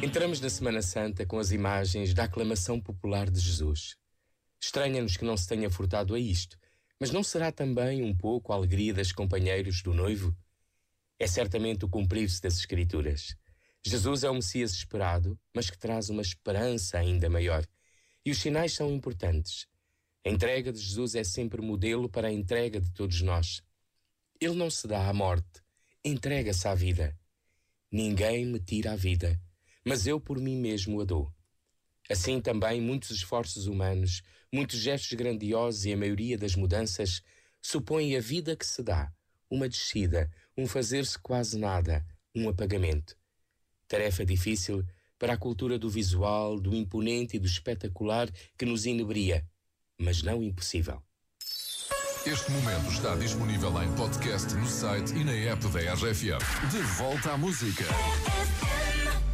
Entramos na Semana Santa com as imagens da aclamação popular de Jesus. Estranha-nos que não se tenha furtado a isto, mas não será também um pouco a alegria das companheiros do noivo? É certamente o cumprir-se das Escrituras. Jesus é o Messias esperado, mas que traz uma esperança ainda maior. E os sinais são importantes. A entrega de Jesus é sempre modelo para a entrega de todos nós. Ele não se dá à morte, entrega-se à vida. Ninguém me tira a vida, mas eu por mim mesmo a dou. Assim também muitos esforços humanos, muitos gestos grandiosos e a maioria das mudanças supõem a vida que se dá, uma descida, um fazer-se quase nada, um apagamento. Tarefa difícil para a cultura do visual, do imponente e do espetacular que nos inebria, mas não impossível. Este momento está disponível em podcast no site e na app da RFM. De volta à música.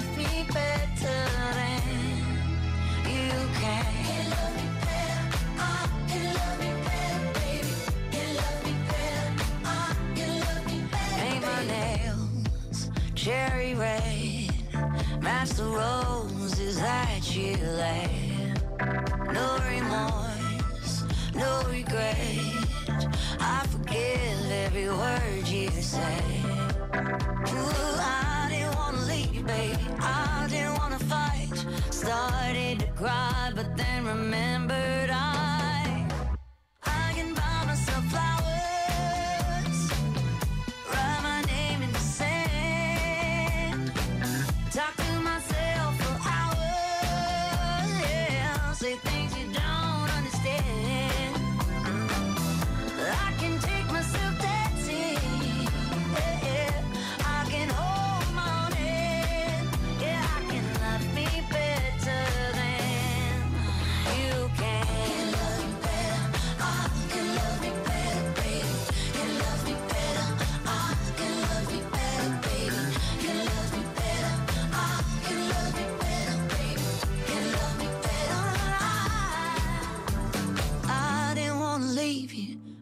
I can love me better than you can. Can love me better. I can love me better, baby. Can love me better. I can love me better. Paint my nails cherry red. Match the roses that you laid. No remorse, no regret. I forgive every word you say. Ooh, I wanna leave, baby. I didn't wanna fight. Started to cry, but then remembered I.